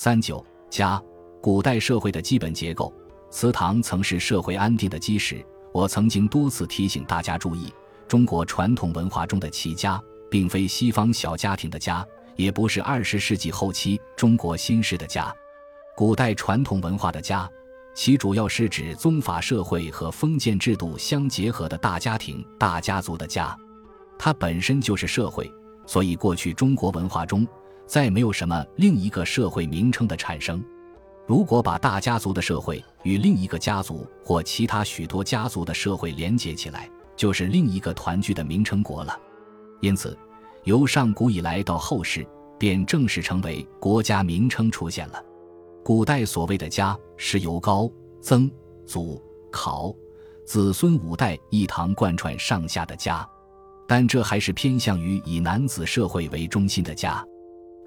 三九家，古代社会的基本结构，祠堂曾是社会安定的基石。我曾经多次提醒大家注意，中国传统文化中的齐家，并非西方小家庭的家，也不是二十世纪后期中国新式的家。古代传统文化的家，其主要是指宗法社会和封建制度相结合的大家庭、大家族的家。它本身就是社会，所以过去中国文化中再没有什么另一个社会名称的产生。如果把大家族的社会与另一个家族或其他许多家族的社会连接起来，就是另一个团聚的名称国了。因此，由上古以来到后世，便正式成为国家名称出现了。古代所谓的家，是由高、曾、祖、考、子孙五代一堂贯穿上下的家，但这还是偏向于以男子社会为中心的家。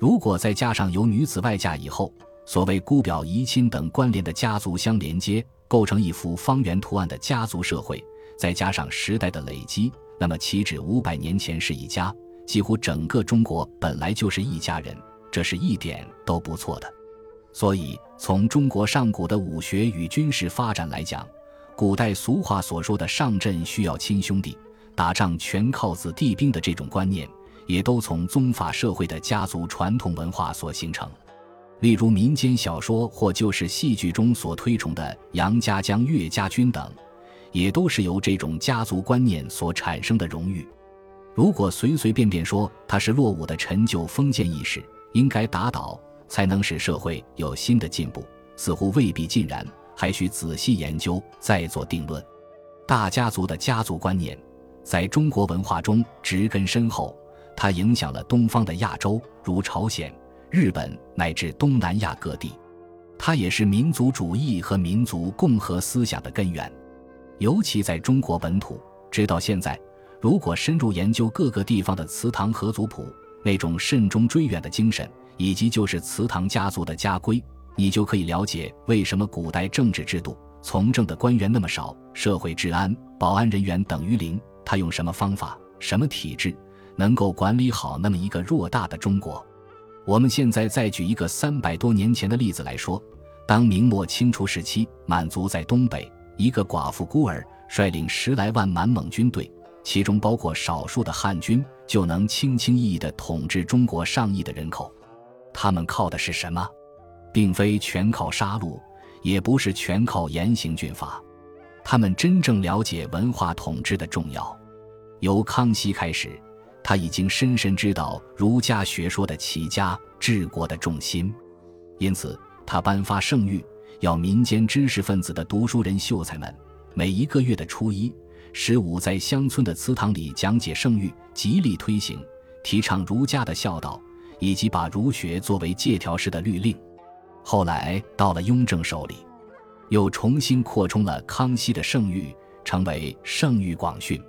如果再加上由女子外嫁以后，所谓姑表姨亲等关联的家族相连接，构成一幅方圆图案的家族社会，再加上时代的累积，那么岂止五百年前是一家？几乎整个中国本来就是一家人，这是一点都不错的。所以，从中国上古的武学与军事发展来讲，古代俗话所说的“上阵需要亲兄弟，打仗全靠子弟兵”的这种观念，也都从宗法社会的家族传统文化所形成。例如民间小说或就是戏剧中所推崇的杨家将、岳家军等，也都是由这种家族观念所产生的荣誉。如果随随便便说它是落伍的陈旧封建意识，应该打倒才能使社会有新的进步，似乎未必尽然，还需仔细研究再做定论。大家族的家族观念在中国文化中植根深厚，它影响了东方的亚洲，如朝鲜。日本乃至东南亚各地，它也是民族主义和民族共和思想的根源。尤其在中国本土，直到现在，如果深入研究各个地方的祠堂和族谱，那种慎终追远的精神，以及就是祠堂家族的家规，你就可以了解为什么古代政治制度、从政的官员那么少，社会治安、保安人员等于零。他用什么方法、什么体制，能够管理好那么一个偌大的中国？我们现在再举一个三百多年前的例子来说，当明末清初时期，满族在东北，一个寡妇孤儿率领十来万满蒙军队，其中包括少数的汉军，就能轻轻易易地统治中国上亿的人口。他们靠的是什么？并非全靠杀戮，也不是全靠严刑峻法，他们真正了解文化统治的重要。由康熙开始。他已经深深知道儒家学说的起家治国的重心，因此他颁发圣谕，要民间知识分子的读书人秀才们，每一个月的初一、十五，在乡村的祠堂里讲解圣谕，极力推行、提倡儒家的孝道，以及把儒学作为借条式的律令。后来到了雍正手里，又重新扩充了康熙的圣谕，成为圣谕广训。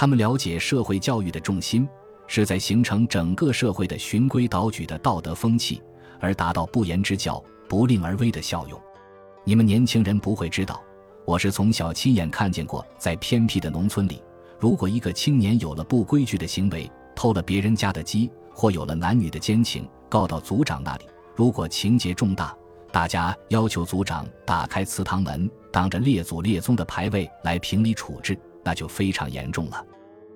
他们了解社会教育的重心是在形成整个社会的循规蹈矩的道德风气，而达到不言之教、不令而威的效用。你们年轻人不会知道，我是从小亲眼看见过，在偏僻的农村里，如果一个青年有了不规矩的行为，偷了别人家的鸡，或有了男女的奸情，告到族长那里，如果情节重大，大家要求族长打开祠堂门，当着列祖列宗的牌位来评理处置。那就非常严重了。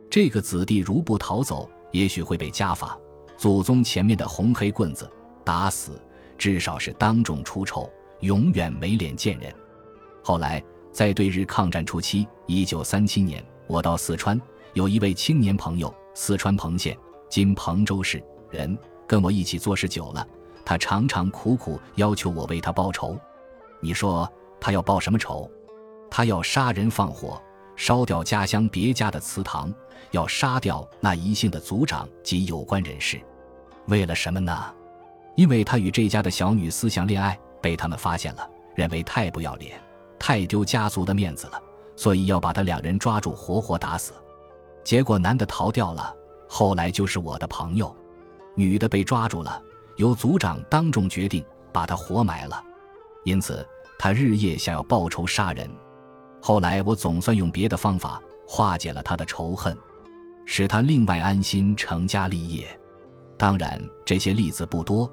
这个子弟如不逃走，也许会被家法，祖宗前面的红黑棍子打死，至少是当众出丑，永远没脸见人。后来在对日抗战初期，一九三七年，我到四川，有一位青年朋友，四川彭县（今彭州市）人，跟我一起做事久了，他常常苦苦要求我为他报仇。你说他要报什么仇？他要杀人放火。烧掉家乡别家的祠堂，要杀掉那一姓的族长及有关人士，为了什么呢？因为他与这家的小女私相恋爱，被他们发现了，认为太不要脸，太丢家族的面子了，所以要把他两人抓住，活活打死。结果男的逃掉了，后来就是我的朋友，女的被抓住了，由族长当众决定把他活埋了。因此，他日夜想要报仇杀人。后来我总算用别的方法化解了他的仇恨，使他另外安心成家立业。当然，这些例子不多，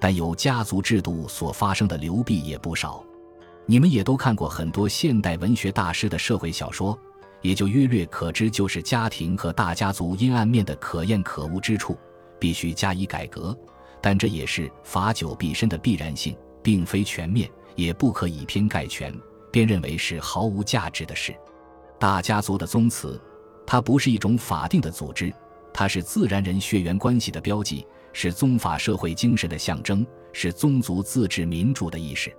但有家族制度所发生的流弊也不少。你们也都看过很多现代文学大师的社会小说，也就约略可知，就是家庭和大家族阴暗面的可厌可恶之处，必须加以改革。但这也是法久必深的必然性，并非全面，也不可以偏概全，便认为是毫无价值的事。大家族的宗祠，它不是一种法定的组织，它是自然人血缘关系的标记，是宗法社会精神的象征，是宗族自治民主的意识。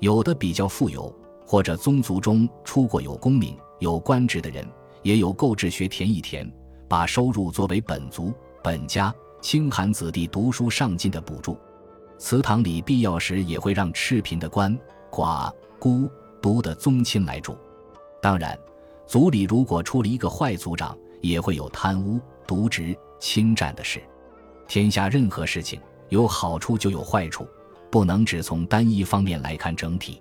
有的比较富有，或者宗族中出过有功名、有官职的人，也有购置学田一田，把收入作为本族、本家清寒子弟读书上进的补助。祠堂里必要时也会让赤贫的鳏、寡、孤、独的宗亲来住。当然，族里如果出了一个坏族长，也会有贪污、渎职、侵占的事。天下任何事情，有好处就有坏处。不能只从单一方面来看整体。